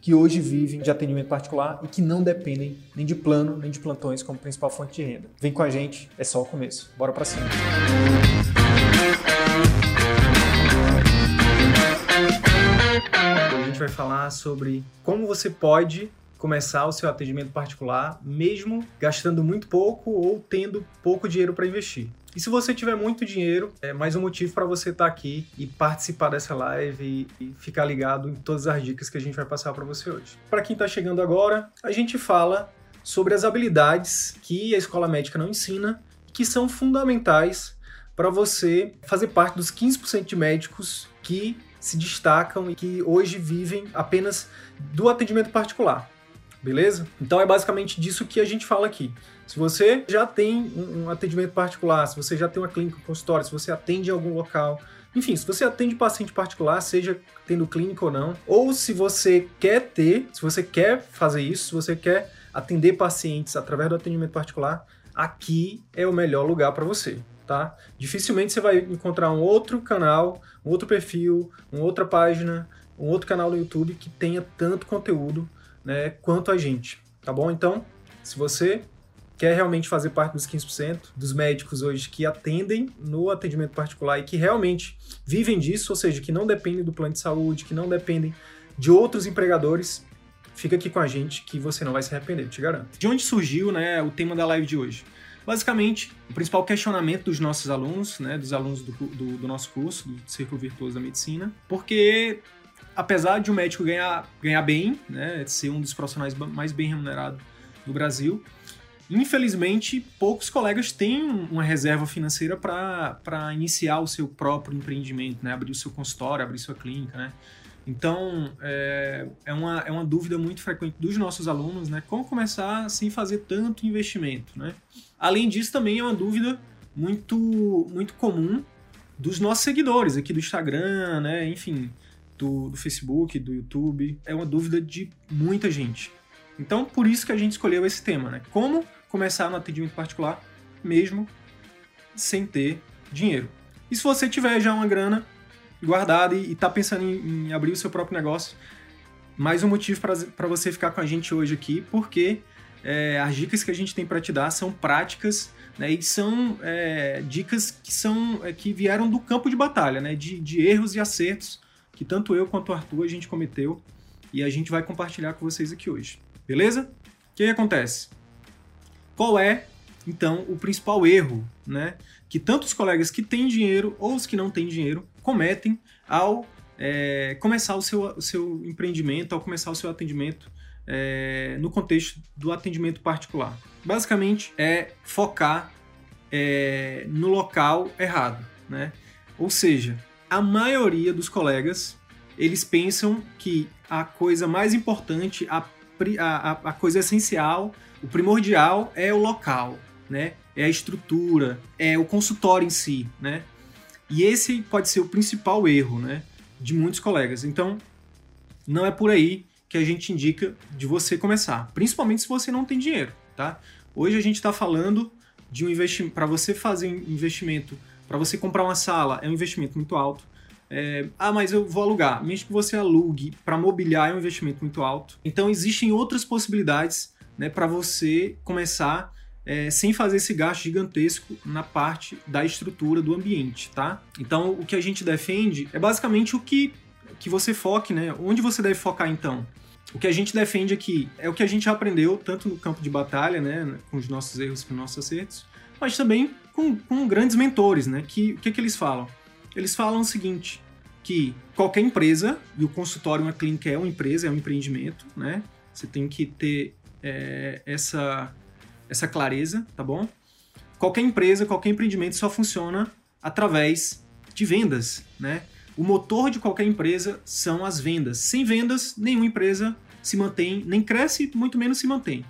que hoje vivem de atendimento particular e que não dependem nem de plano nem de plantões como principal fonte de renda. Vem com a gente, é só o começo. Bora para cima. A gente vai falar sobre como você pode começar o seu atendimento particular, mesmo gastando muito pouco ou tendo pouco dinheiro para investir. E se você tiver muito dinheiro, é mais um motivo para você estar tá aqui e participar dessa live e, e, ficar ligado em todas as dicas que a gente vai passar para você hoje. Para quem está chegando agora, a gente fala sobre as habilidades que a escola médica não ensina, que são fundamentais para você fazer parte dos 15% de médicos que se destacam e que hoje vivem apenas do atendimento particular beleza? Então é basicamente disso que a gente fala aqui. Se você já tem um atendimento particular, se você já tem uma clínica, um consultório, se você atende em algum local, enfim, se você atende paciente particular, seja tendo clínica ou não, ou se você quer ter, se você quer fazer isso, se você quer atender pacientes através do atendimento particular, aqui é o melhor lugar para você. Tá? Dificilmente você vai encontrar um outro canal, um outro perfil, uma outra página, um outro canal no YouTube que tenha tanto conteúdo né, quanto a gente, tá bom? Então, se você quer realmente fazer parte dos 15% dos médicos hoje que atendem no atendimento particular e que realmente vivem disso, ou seja, que não dependem do plano de saúde, que não dependem de outros empregadores, fica aqui com a gente que você não vai se arrepender, te garanto. De onde surgiu né, o tema da live de hoje? Basicamente, o principal questionamento dos nossos alunos, né, dos alunos do, do, do nosso curso, do Círculo Virtuoso da Medicina, porque apesar de um médico ganhar, ganhar bem, né, ser um dos profissionais mais bem remunerados do Brasil, infelizmente poucos colegas têm uma reserva financeira para iniciar o seu próprio empreendimento, né, abrir o seu consultório, abrir sua clínica, né. Então, é, é, uma, é uma dúvida muito frequente dos nossos alunos, né? Como começar sem fazer tanto investimento, né? Além disso, também é uma dúvida muito, muito comum dos nossos seguidores aqui do Instagram, né? Enfim, do, do Facebook, do YouTube. É uma dúvida de muita gente. Então, por isso que a gente escolheu esse tema, né? Como começar no atendimento particular, mesmo sem ter dinheiro. E se você tiver já uma grana guardada e está pensando em, em, abrir o seu próprio negócio, mais um motivo para você ficar com a gente hoje aqui, porque é, as dicas que a gente tem para te dar são práticas né, e são é, dicas que são é, que vieram do campo de batalha, né, de, de erros e acertos que tanto eu quanto o Arthur a gente cometeu e a gente vai compartilhar com vocês aqui hoje. Beleza? O que, que acontece? Qual é, então, o principal erro né, que tanto os colegas que têm dinheiro ou os que não têm dinheiro cometem ao é, começar o seu, o seu empreendimento, ao começar o seu atendimento é, no contexto do atendimento particular? Basicamente é focar é, no local errado, né? Ou seja, a maioria dos colegas eles pensam que a coisa mais importante, a, a, a coisa essencial, o primordial é o local, né? É a estrutura, é o consultório em si, né? E esse pode ser o principal erro, né? De muitos colegas. Então, não é por aí que a gente indica de você começar, principalmente se você não tem dinheiro, tá? Hoje a gente está falando de um investimento para você fazer um investimento para você comprar uma sala é um investimento muito alto. É, ah, mas eu vou alugar. Mesmo que você alugue para mobiliar é um investimento muito alto. Então existem outras possibilidades né, para você começar é, sem fazer esse gasto gigantesco na parte da estrutura do ambiente, tá? Então o que a gente defende é basicamente o que, que você foque, né? Onde você deve focar então? O que a gente defende aqui é o que a gente aprendeu tanto no campo de batalha, né, com os nossos erros, com os nossos acertos, mas também com, com grandes mentores, né? Que o que, que eles falam? Eles falam o seguinte: que qualquer empresa, e o consultório, uma clínica é uma empresa, é um empreendimento, né? Você tem que ter é, essa, essa clareza, tá bom? Qualquer empresa, qualquer empreendimento só funciona através de vendas, né? O motor de qualquer empresa são as vendas. Sem vendas, nenhuma empresa se mantém, nem cresce, muito menos se mantém.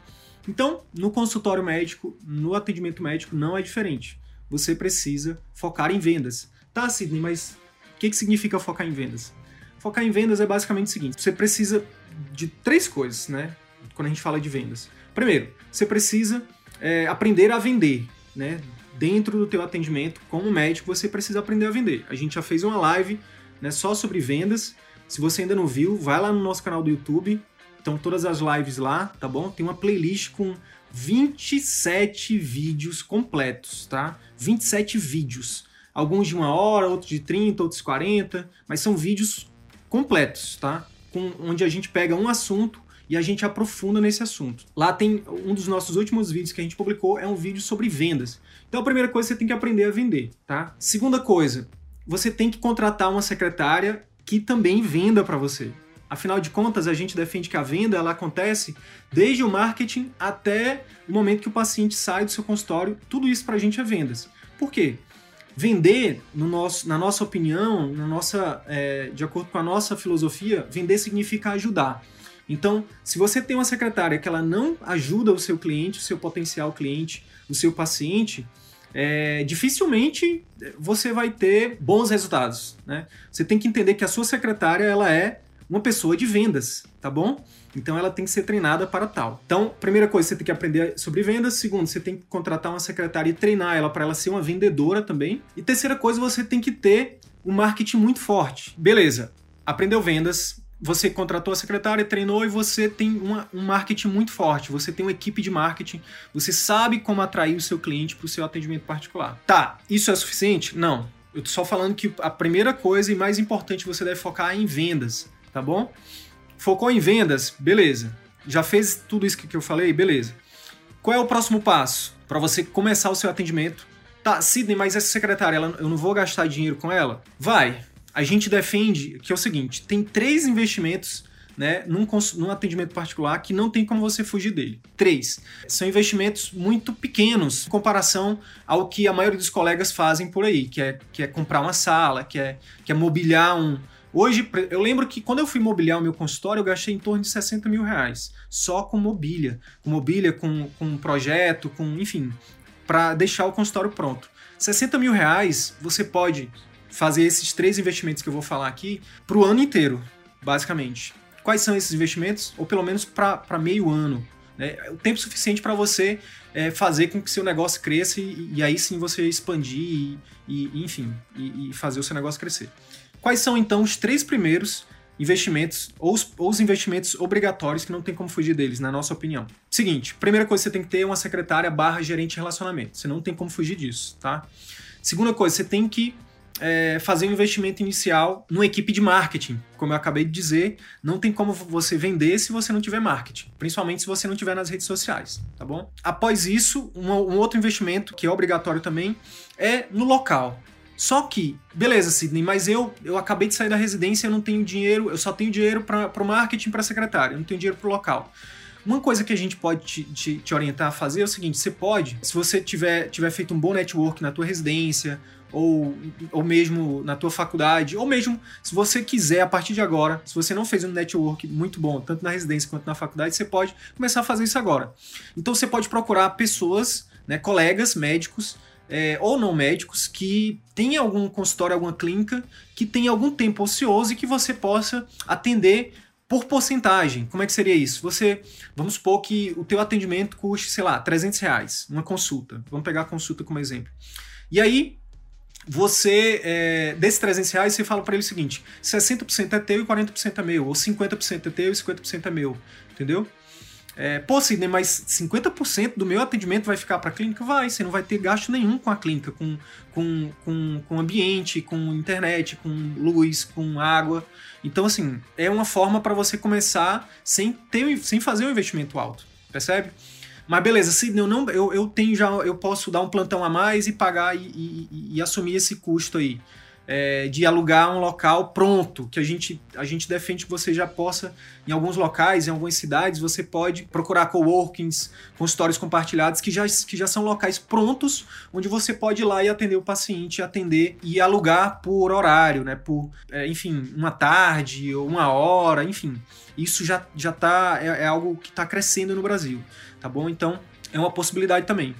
Então, no consultório médico, no atendimento médico, não é diferente. Você precisa focar em vendas. Tá, Sidney, mas o que, que significa focar em vendas? Focar em vendas é basicamente o seguinte: você precisa de três coisas, né? Quando a gente fala de vendas. Primeiro, você precisa é, aprender a vender, né? Dentro do teu atendimento, como médico, você precisa aprender a vender. A gente já fez uma live né, só sobre vendas. Se você ainda não viu, vai lá no nosso canal do YouTube. Estão todas as lives lá, tá bom? Tem uma playlist com 27 vídeos completos, tá? 27 vídeos. Alguns de uma hora, outros de 30, outros de 40, mas são vídeos completos, tá? Com, onde a gente pega um assunto e a gente aprofunda nesse assunto. Lá tem um dos nossos últimos vídeos que a gente publicou, é um vídeo sobre vendas. Então a primeira coisa você tem que aprender a vender, tá? Segunda coisa, você tem que contratar uma secretária que também venda para você. Afinal de contas, a gente defende que a venda ela acontece desde o marketing até o momento que o paciente sai do seu consultório. Tudo isso para a gente é vendas. Por quê? Vender, no nosso, na nossa opinião, na nossa, é, de acordo com a nossa filosofia, vender significa ajudar. Então, se você tem uma secretária que ela não ajuda o seu cliente, o seu potencial cliente, o seu paciente, é, dificilmente você vai ter bons resultados. Né? Você tem que entender que a sua secretária ela é uma pessoa de vendas, tá bom? Então ela tem que ser treinada para tal. Então, primeira coisa, você tem que aprender sobre vendas. Segundo, você tem que contratar uma secretária e treinar ela para ela ser uma vendedora também. E terceira coisa, você tem que ter um marketing muito forte. Beleza, aprendeu vendas, você contratou a secretária, treinou e você tem uma, um marketing muito forte. Você tem uma equipe de marketing, você sabe como atrair o seu cliente para o seu atendimento particular. Tá, isso é suficiente? Não. Eu tô só falando que a primeira coisa e mais importante você deve focar é em vendas tá bom? Focou em vendas, beleza. Já fez tudo isso que eu falei, beleza. Qual é o próximo passo para você começar o seu atendimento? Tá, Sidney, mas essa secretária, ela, eu não vou gastar dinheiro com ela? Vai. A gente defende que é o seguinte: tem três investimentos né, num, num, atendimento particular que não tem como você fugir dele. Três, são investimentos muito pequenos em comparação ao que a maioria dos colegas fazem por aí, que é, que é comprar uma sala, que é, que é mobiliar um, Hoje, eu lembro que quando eu fui mobiliar o meu consultório, eu gastei em torno de 60 mil reais. Só com mobília. Com mobília, com, com projeto, com, enfim, para deixar o consultório pronto. 60 mil reais, você pode fazer esses três investimentos que eu vou falar aqui para o ano inteiro, basicamente. Quais são esses investimentos? Ou pelo menos para meio ano. Né? O tempo suficiente para você é, fazer com que seu negócio cresça e, e aí sim você expandir e, e enfim, e, e fazer o seu negócio crescer. Quais são então os três primeiros investimentos ou os, ou os, investimentos obrigatórios que não tem como fugir deles, na nossa opinião. Seguinte, primeira coisa você tem que ter uma secretária barra gerente de relacionamento. Você não tem como fugir disso, tá? Segunda coisa, você tem que é, fazer um investimento inicial numa equipe de marketing. Como eu acabei de dizer, não tem como você vender se você não tiver marketing, principalmente se você não tiver nas redes sociais, tá bom? Após isso, um, um outro investimento que é obrigatório também é no local. Só que, beleza, Sidney, mas eu eu acabei de sair da residência, eu não tenho dinheiro, eu só tenho dinheiro para o marketing, para secretária, eu não tenho dinheiro para o local. Uma coisa que a gente pode te, te, te, orientar a fazer é o seguinte: você pode, se você tiver, tiver feito um bom network na tua residência, ou, ou mesmo na tua faculdade, ou mesmo se você quiser, a partir de agora, se você não fez um network muito bom, tanto na residência quanto na faculdade, você pode começar a fazer isso agora. Então você pode procurar pessoas, né, colegas médicos é, ou não médicos que têm algum consultório, alguma clínica, que tem algum tempo ocioso e que você possa atender por porcentagem. Como é que seria isso? Você, vamos supor que o teu atendimento custe, sei lá, 300 reais, uma consulta. Vamos pegar a consulta como exemplo. E aí, você, é, desses 300 reais, você fala para ele o seguinte, 60% é teu e 40% é meu, ou 50% é teu e 50% é meu, entendeu? É, Pô, Sidney, mas 50% do meu atendimento vai ficar para a clínica? Vai, você não vai ter gasto nenhum com a clínica, com, com, com, com ambiente, com internet, com luz, com água. Então, assim, é uma forma para você começar sem, ter, sem fazer um investimento alto, percebe? Mas beleza, Sidney, eu, não, eu, eu tenho já, eu posso dar um plantão a mais e pagar e, e, e assumir esse custo aí. É, de alugar um local pronto, que a gente, a gente defende que você já possa, em alguns locais, em algumas cidades, você pode procurar coworkings, consultórios compartilhados, que já, que já são locais prontos, onde você pode ir lá e atender o paciente, atender e alugar por horário, né? Por, é, enfim, uma tarde ou uma hora, enfim. Isso já, já tá, é, é algo que está crescendo no Brasil, tá bom? Então, é uma possibilidade também.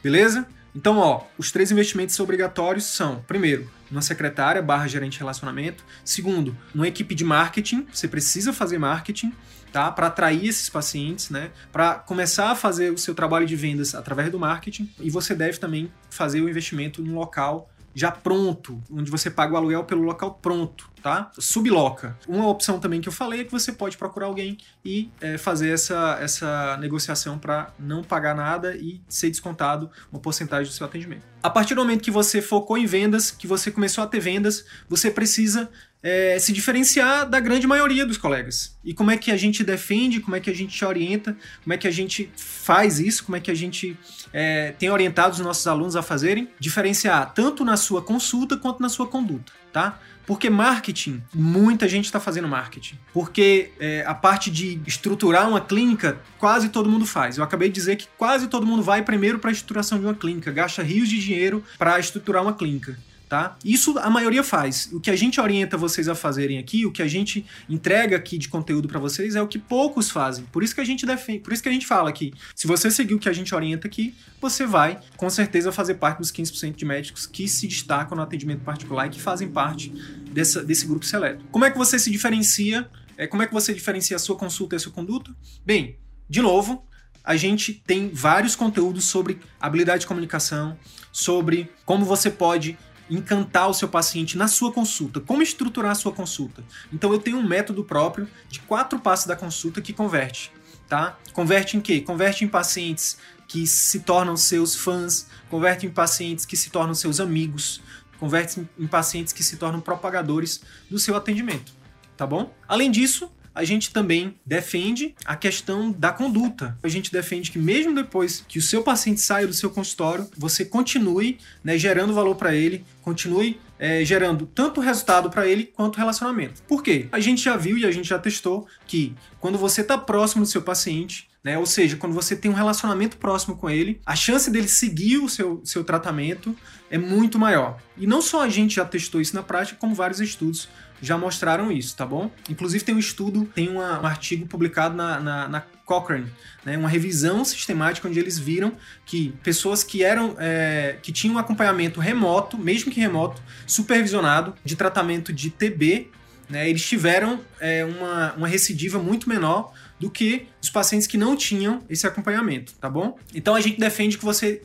Beleza? Então, ó, os três investimentos obrigatórios são, primeiro, uma secretária barra gerente de relacionamento. Segundo, uma equipe de marketing, você precisa fazer marketing, tá? Para atrair esses pacientes, né? Para começar a fazer o seu trabalho de vendas através do marketing. E você deve também fazer o investimento no local já pronto, onde você paga o aluguel pelo local pronto, tá? Subloca. Uma opção também que eu falei é que você pode procurar alguém e é, fazer essa, essa negociação para não pagar nada e ser descontado uma porcentagem do seu atendimento. A partir do momento que você focou em vendas, que você começou a ter vendas, você precisa é, se diferenciar da grande maioria dos colegas. E como é que a gente defende, como é que a gente orienta, como é que a gente faz isso, como é que a gente é, tem orientado os nossos alunos a fazerem? Diferenciar tanto na sua consulta quanto na sua conduta, tá? Porque marketing, muita gente está fazendo marketing. Porque é, a parte de estruturar uma clínica, quase todo mundo faz. Eu acabei de dizer que quase todo mundo vai primeiro para a estruturação de uma clínica, gasta rios de dinheiro para estruturar uma clínica tá? Isso a maioria faz. O que a gente orienta vocês a fazerem aqui, o que a gente entrega aqui de conteúdo para vocês é o que poucos fazem. Por isso que a gente defende, por isso que a gente fala aqui. Se você seguir o que a gente orienta aqui, você vai com certeza fazer parte dos 15% de médicos que se destacam no atendimento particular e que fazem parte dessa, desse grupo seleto. Como é que você se diferencia? É, como é que você diferencia a sua consulta e a sua conduta? Bem, de novo, a gente tem vários conteúdos sobre habilidade de comunicação, sobre como você pode encantar o seu paciente na sua consulta, como estruturar a sua consulta. Então eu tenho um método próprio de quatro passos da consulta que converte, tá? Converte em quê? Converte em pacientes que se tornam seus fãs, converte em pacientes que se tornam seus amigos, converte em pacientes que se tornam propagadores do seu atendimento, tá bom? Além disso, a gente também defende a questão da conduta. A gente defende que mesmo depois que o seu paciente saia do seu consultório, você continue né, gerando valor para ele, continue é, gerando tanto resultado para ele quanto relacionamento. Por quê? A gente já viu e a gente já testou que quando você está próximo do seu paciente, né, ou seja, quando você tem um relacionamento próximo com ele, a chance dele seguir o seu, seu tratamento é muito maior. E não só a gente já testou isso na prática, como vários estudos já mostraram isso, tá bom? Inclusive tem um estudo, tem uma, um artigo publicado na, na, na Cochrane, né, uma revisão sistemática onde eles viram que pessoas que eram é, que tinham um acompanhamento remoto, mesmo que remoto, supervisionado de tratamento de TB, né, eles tiveram é, uma, uma recidiva muito menor do que os pacientes que não tinham esse acompanhamento, tá bom? Então a gente defende que você,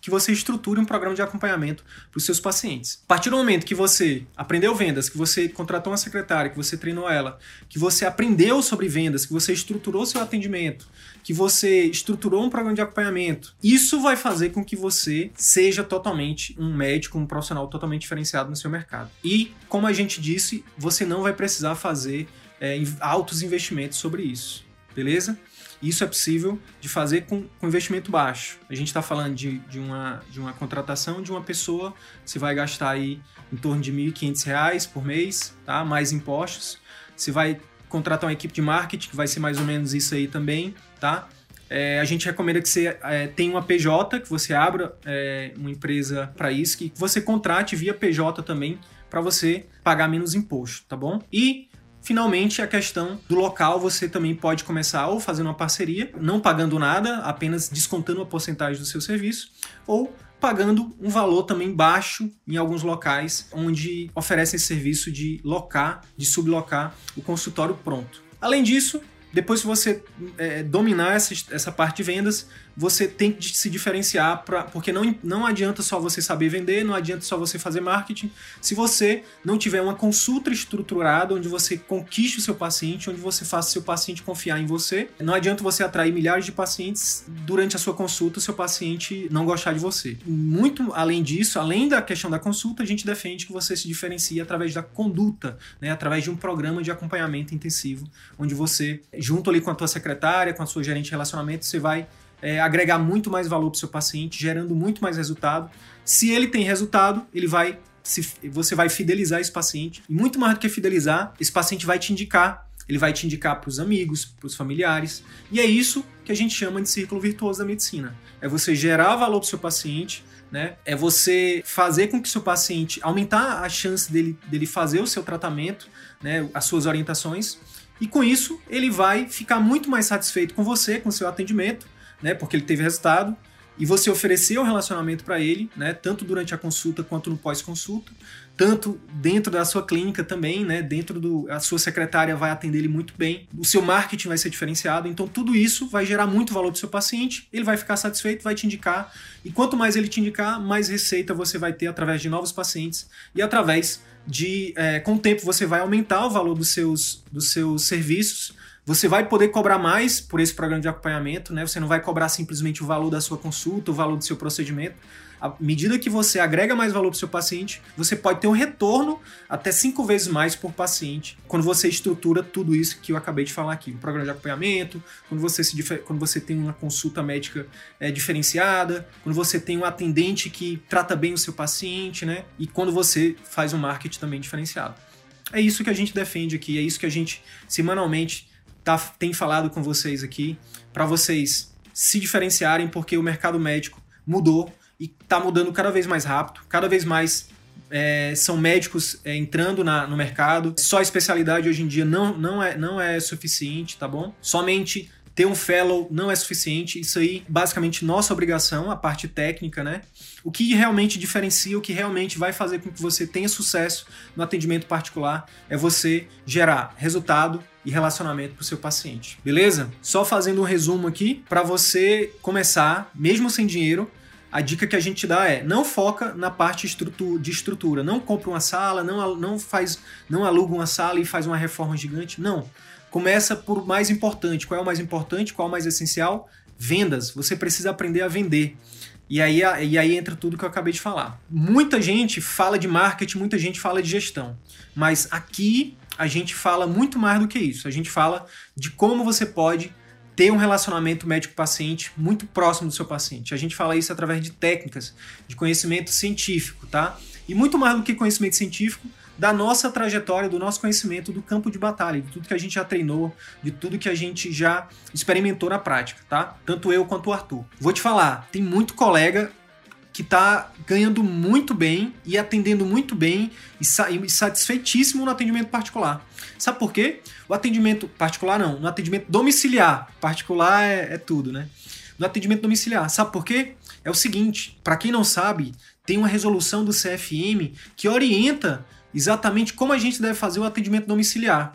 que você estruture um programa de acompanhamento para os seus pacientes. A partir do momento que você aprendeu vendas, que você contratou uma secretária, que você treinou ela, que você aprendeu sobre vendas, que você estruturou seu atendimento, que você estruturou um programa de acompanhamento, isso vai fazer com que você seja totalmente um médico, um profissional totalmente diferenciado no seu mercado. E, como a gente disse, você não vai precisar fazer é, altos investimentos sobre isso beleza? Isso é possível de fazer com, com investimento baixo. A gente está falando de, de, uma, de uma contratação de uma pessoa, você vai gastar aí em torno de R$ 1.500 por mês, tá? mais impostos. Você vai contratar uma equipe de marketing, que vai ser mais ou menos isso aí também, tá? É, a gente recomenda que você é, tenha uma PJ, que você abra é, uma empresa para isso, que você contrate via PJ também para você pagar menos imposto, tá bom? E Finalmente, a questão do local, você também pode começar ou fazendo uma parceria, não pagando nada, apenas descontando uma porcentagem do seu serviço, ou pagando um valor também baixo em alguns locais onde oferecem serviço de locar, de sublocar o consultório pronto. Além disso, depois que você é, dominar essa, essa parte de vendas, você tem que se diferenciar, pra, porque não, não adianta só você saber vender, não adianta só você fazer marketing, se você não tiver uma consulta estruturada, onde você conquiste o seu paciente, onde você faça o seu paciente confiar em você. Não adianta você atrair milhares de pacientes durante a sua consulta, o seu paciente não gostar de você. Muito além disso, além da questão da consulta, a gente defende que você se diferencie através da conduta, né, através de um programa de acompanhamento intensivo, onde você junto ali com a tua secretária, com a sua gerente de relacionamento, você vai é, agregar muito mais valor para o seu paciente, gerando muito mais resultado. Se ele tem resultado, ele vai se, você vai fidelizar esse paciente. E muito mais do que fidelizar, esse paciente vai te indicar ele vai te indicar para os amigos, para os familiares. E é isso que a gente chama de círculo virtuoso da medicina. É você gerar valor para o seu paciente, né? É você fazer com que o seu paciente aumentar a chance dele, dele fazer o seu tratamento, né? As suas orientações. E com isso, ele vai ficar muito mais satisfeito com você, com seu atendimento, né? Porque ele teve resultado e você oferecer o um relacionamento para ele, né, tanto durante a consulta quanto no pós-consulta, tanto dentro da sua clínica também, né, dentro do a sua secretária vai atender ele muito bem, o seu marketing vai ser diferenciado, então tudo isso vai gerar muito valor para o seu paciente, ele vai ficar satisfeito, vai te indicar, e quanto mais ele te indicar, mais receita você vai ter através de novos pacientes e através de, é, com o tempo você vai aumentar o valor dos seus, dos seus serviços, você vai poder cobrar mais por esse programa de acompanhamento, né? Você não vai cobrar simplesmente o valor da sua consulta, o valor do seu procedimento. À medida que você agrega mais valor para o seu paciente, você pode ter um retorno até cinco vezes mais por paciente quando você estrutura tudo isso que eu acabei de falar aqui. O programa de acompanhamento, quando você, se, quando você tem uma consulta médica é, diferenciada, quando você tem um atendente que trata bem o seu paciente, né? E quando você faz um marketing também diferenciado. É isso que a gente defende aqui, é isso que a gente semanalmente tá, tem falado com vocês aqui, para vocês se diferenciarem, porque o mercado médico mudou e está mudando cada vez mais rápido, cada vez mais é, são médicos é, entrando na, no mercado. Só especialidade hoje em dia não, não, é, não é suficiente, tá bom? Somente ter um fellow não é suficiente. Isso aí, basicamente, nossa obrigação, a parte técnica, né? O que realmente diferencia, o que realmente vai fazer com que você tenha sucesso no atendimento particular é você gerar resultado e relacionamento para o seu paciente, beleza? Só fazendo um resumo aqui para você começar, mesmo sem dinheiro, a dica que a gente dá é não foca na parte de estrutura, não compra uma sala, não, não faz, não aluga uma sala e faz uma reforma gigante, não. Começa por mais importante. Qual é o mais importante? Qual é o mais essencial? Vendas. Você precisa aprender a vender. E aí, e aí entra tudo que eu acabei de falar. Muita gente fala de marketing, muita gente fala de gestão. Mas aqui a gente fala muito mais do que isso. A gente fala de como você pode ter um relacionamento médico-paciente muito próximo do seu paciente. A gente fala isso através de técnicas, de conhecimento científico, tá? E muito mais do que conhecimento científico, da nossa trajetória, do nosso conhecimento do campo de batalha, de tudo que a gente já treinou, de tudo que a gente já experimentou na prática, tá? Tanto eu quanto o Arthur. Vou te falar, tem muito colega que está ganhando muito bem e atendendo muito bem e, e satisfeitíssimo no atendimento particular. Sabe por quê? O atendimento particular não, no atendimento domiciliar. Particular é, é tudo, né? No atendimento domiciliar. Sabe por quê? É o seguinte, para quem não sabe, tem uma resolução do CFM que orienta exatamente como a gente deve fazer o atendimento domiciliar.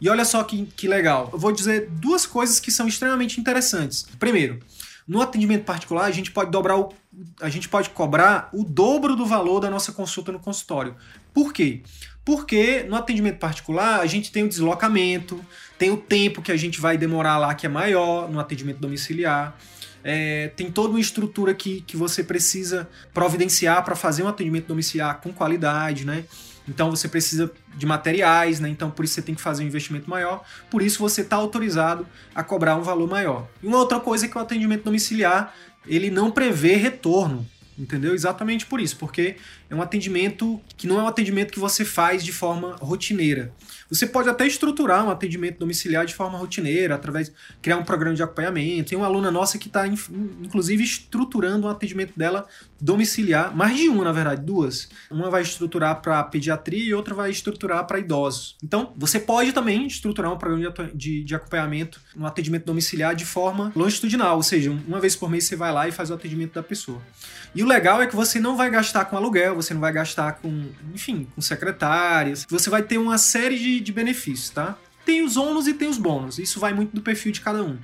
E olha só que, que legal. Eu vou dizer duas coisas que são extremamente interessantes. Primeiro, no atendimento particular, a gente pode dobrar o, a gente pode cobrar o dobro do valor da nossa consulta no consultório. Por quê? Porque no atendimento particular a gente tem o deslocamento, tem o tempo que a gente vai demorar lá que é maior no atendimento domiciliar. É, tem toda uma estrutura que, que você precisa providenciar para fazer um atendimento domiciliar com qualidade, né? Então você precisa de materiais, né? Então por isso você tem que fazer um investimento maior. Por isso você está autorizado a cobrar um valor maior. E uma outra coisa é que o atendimento domiciliar ele não prevê retorno. Entendeu? Exatamente por isso, porque é um atendimento que não é um atendimento que você faz de forma rotineira. Você pode até estruturar um atendimento domiciliar de forma rotineira, através de criar um programa de acompanhamento. Tem uma aluna nossa que está, inclusive, estruturando um atendimento dela domiciliar, mais de uma, na verdade, duas. Uma vai estruturar para pediatria e outra vai estruturar para idosos. Então, você pode também estruturar um programa de, de, acompanhamento, um atendimento domiciliar de forma longitudinal, ou seja, uma vez por mês você vai lá e faz o atendimento da pessoa. E o legal é que você não vai gastar com aluguel, você não vai gastar com, enfim, com secretárias. Você vai ter uma série de, de benefícios, tá? Tem os ônus e tem os bônus. Isso vai muito do perfil de cada um.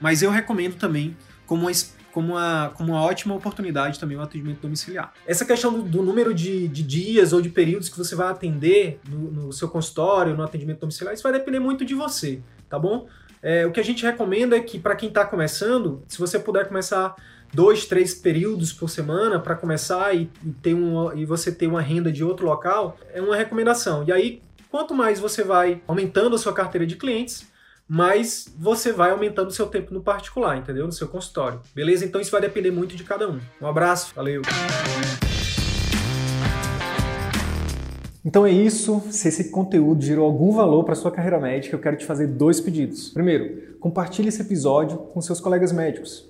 Mas eu recomendo também como uma, como uma, como uma ótima oportunidade também o atendimento domiciliar. Essa questão do, do número de, de, dias ou de períodos que você vai atender no, no seu consultório, no atendimento domiciliar, isso vai depender muito de você, tá bom? É, o que a gente recomenda é que, para quem está começando, se você puder começar dois, três períodos por semana para começar e, e, ter um, e você ter uma renda de outro local, é uma recomendação. E aí, Quanto mais você vai aumentando a sua carteira de clientes, mais você vai aumentando o seu tempo no particular, entendeu? No seu consultório. Beleza? Então isso vai depender muito de cada um. Um abraço, valeu! Então é isso. Se esse conteúdo gerou algum valor para sua carreira médica, eu quero te fazer dois pedidos. Primeiro, compartilhe esse episódio com seus colegas médicos